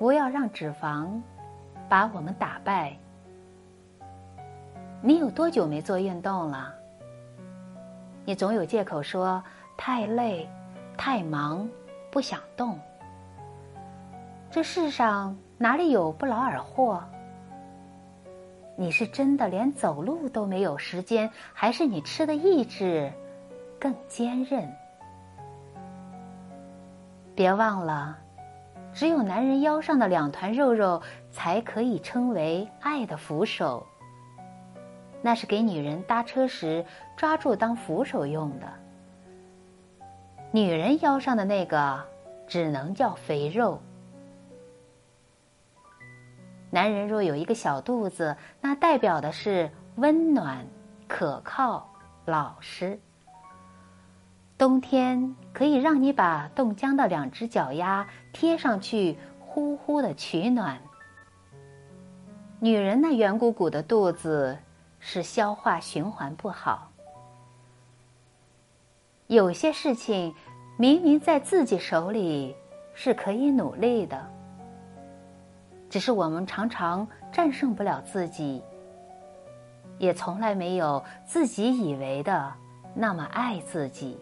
不要让脂肪把我们打败。你有多久没做运动了？你总有借口说太累、太忙，不想动。这世上哪里有不劳而获？你是真的连走路都没有时间，还是你吃的意志更坚韧？别忘了，只有男人腰上的两团肉肉才可以称为爱的扶手。那是给女人搭车时抓住当扶手用的。女人腰上的那个只能叫肥肉。男人若有一个小肚子，那代表的是温暖、可靠、老实。冬天可以让你把冻僵的两只脚丫贴上去，呼呼的取暖。女人那圆鼓鼓的肚子是消化循环不好。有些事情明明在自己手里，是可以努力的。只是我们常常战胜不了自己，也从来没有自己以为的那么爱自己。